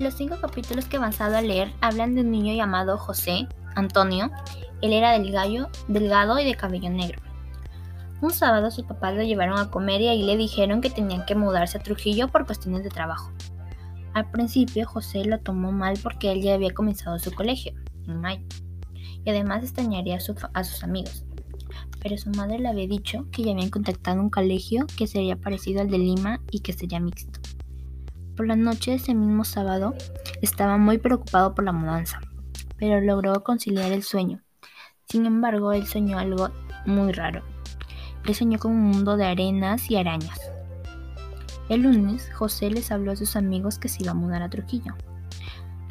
Los cinco capítulos que he avanzado a leer hablan de un niño llamado José Antonio. Él era delgado, delgado y de cabello negro. Un sábado sus papás lo llevaron a comer y ahí le dijeron que tenían que mudarse a Trujillo por cuestiones de trabajo. Al principio José lo tomó mal porque él ya había comenzado su colegio, en mayo, y además extrañaría a, a sus amigos. Pero su madre le había dicho que ya habían contactado un colegio que sería parecido al de Lima y que sería mixto. Por la noche de ese mismo sábado estaba muy preocupado por la mudanza, pero logró conciliar el sueño. Sin embargo, él soñó algo muy raro. Él soñó con un mundo de arenas y arañas. El lunes, José les habló a sus amigos que se iba a mudar a Trujillo.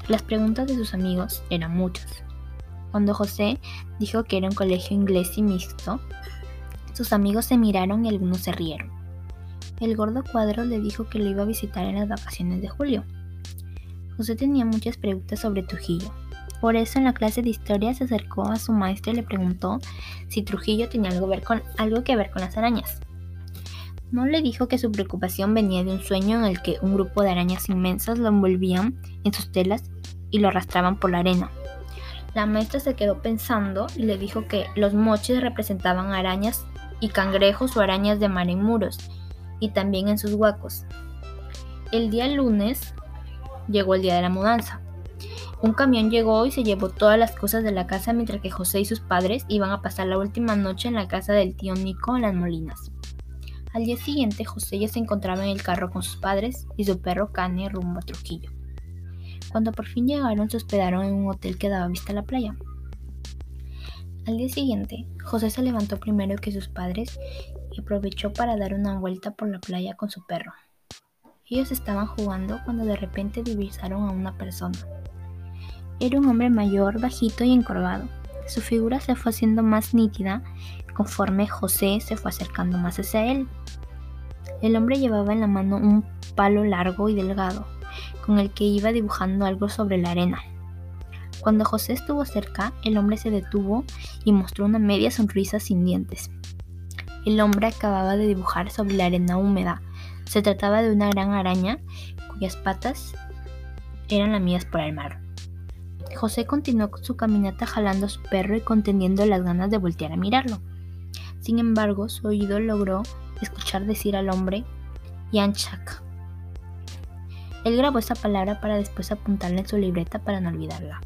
Las preguntas de sus amigos eran muchas. Cuando José dijo que era un colegio inglés y mixto, sus amigos se miraron y algunos se rieron el gordo cuadro le dijo que lo iba a visitar en las vacaciones de julio. José tenía muchas preguntas sobre Trujillo. Por eso en la clase de historia se acercó a su maestro y le preguntó si Trujillo tenía algo, algo que ver con las arañas. No le dijo que su preocupación venía de un sueño en el que un grupo de arañas inmensas lo envolvían en sus telas y lo arrastraban por la arena. La maestra se quedó pensando y le dijo que los moches representaban arañas y cangrejos o arañas de mar en muros y también en sus huecos. El día lunes llegó el día de la mudanza. Un camión llegó y se llevó todas las cosas de la casa mientras que José y sus padres iban a pasar la última noche en la casa del tío Nico en las Molinas. Al día siguiente José ya se encontraba en el carro con sus padres y su perro Cane rumbo a Trujillo. Cuando por fin llegaron se hospedaron en un hotel que daba vista a la playa. Al día siguiente, José se levantó primero que sus padres aprovechó para dar una vuelta por la playa con su perro. Ellos estaban jugando cuando de repente divisaron a una persona. Era un hombre mayor, bajito y encorvado. Su figura se fue haciendo más nítida conforme José se fue acercando más hacia él. El hombre llevaba en la mano un palo largo y delgado, con el que iba dibujando algo sobre la arena. Cuando José estuvo cerca, el hombre se detuvo y mostró una media sonrisa sin dientes. El hombre acababa de dibujar sobre la arena húmeda. Se trataba de una gran araña cuyas patas eran lamidas por el mar. José continuó con su caminata jalando a su perro y conteniendo las ganas de voltear a mirarlo. Sin embargo, su oído logró escuchar decir al hombre Yanchak. Él grabó esa palabra para después apuntarla en su libreta para no olvidarla.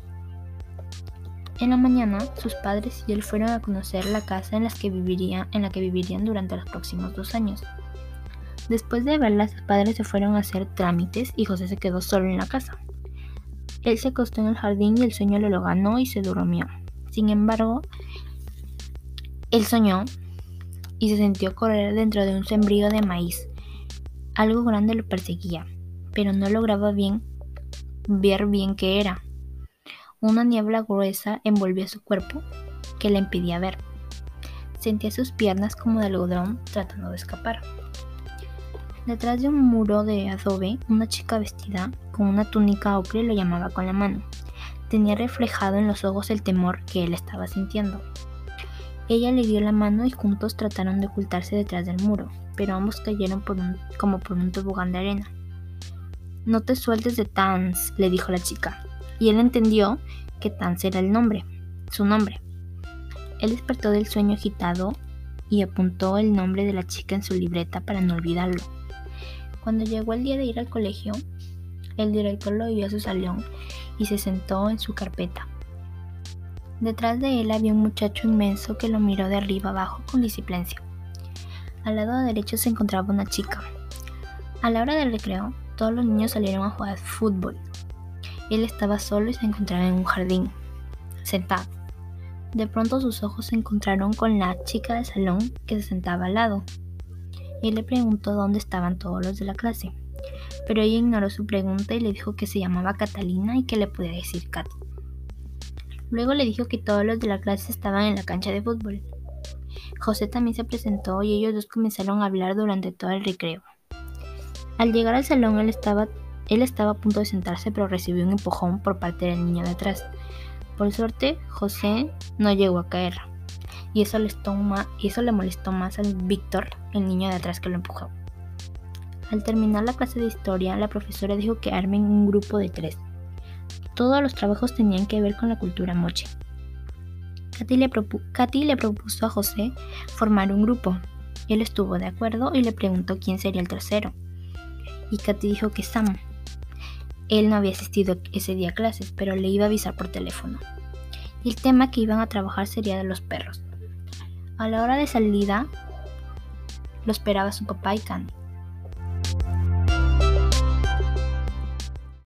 En la mañana, sus padres y él fueron a conocer la casa en, que en la que vivirían durante los próximos dos años. Después de verla, sus padres se fueron a hacer trámites y José se quedó solo en la casa. Él se acostó en el jardín y el sueño lo ganó y se durmió. Sin embargo, él soñó y se sintió correr dentro de un sembrío de maíz. Algo grande lo perseguía, pero no lograba bien ver bien qué era. Una niebla gruesa envolvía su cuerpo que le impedía ver. Sentía sus piernas como de algodón tratando de escapar. Detrás de un muro de adobe, una chica vestida con una túnica ocre lo llamaba con la mano. Tenía reflejado en los ojos el temor que él estaba sintiendo. Ella le dio la mano y juntos trataron de ocultarse detrás del muro, pero ambos cayeron como por un tobogán de arena. No te sueltes de Tans, le dijo la chica y él entendió que Tans era el nombre, su nombre. Él despertó del sueño agitado y apuntó el nombre de la chica en su libreta para no olvidarlo. Cuando llegó el día de ir al colegio, el director lo vio a su salón y se sentó en su carpeta. Detrás de él había un muchacho inmenso que lo miró de arriba abajo con disciplicia. Al lado derecho se encontraba una chica. A la hora del recreo, todos los niños salieron a jugar fútbol él estaba solo y se encontraba en un jardín, sentado. De pronto sus ojos se encontraron con la chica del salón que se sentaba al lado. Él le preguntó dónde estaban todos los de la clase, pero ella ignoró su pregunta y le dijo que se llamaba Catalina y que le podía decir Katy. Luego le dijo que todos los de la clase estaban en la cancha de fútbol. José también se presentó y ellos dos comenzaron a hablar durante todo el recreo. Al llegar al salón él estaba él estaba a punto de sentarse, pero recibió un empujón por parte del niño de atrás. Por suerte, José no llegó a caer. Y eso, le molestó más al Víctor, el niño de atrás que lo empujó. Al terminar la clase de historia, la profesora dijo que armen un grupo de tres. Todos los trabajos tenían que ver con la cultura moche. Katy le, le propuso a José formar un grupo. Él estuvo de acuerdo y le preguntó quién sería el tercero. Y Katy dijo que Sam. Él no había asistido ese día a clases, pero le iba a avisar por teléfono. Y el tema que iban a trabajar sería de los perros. A la hora de salida, lo esperaba su papá y Candy.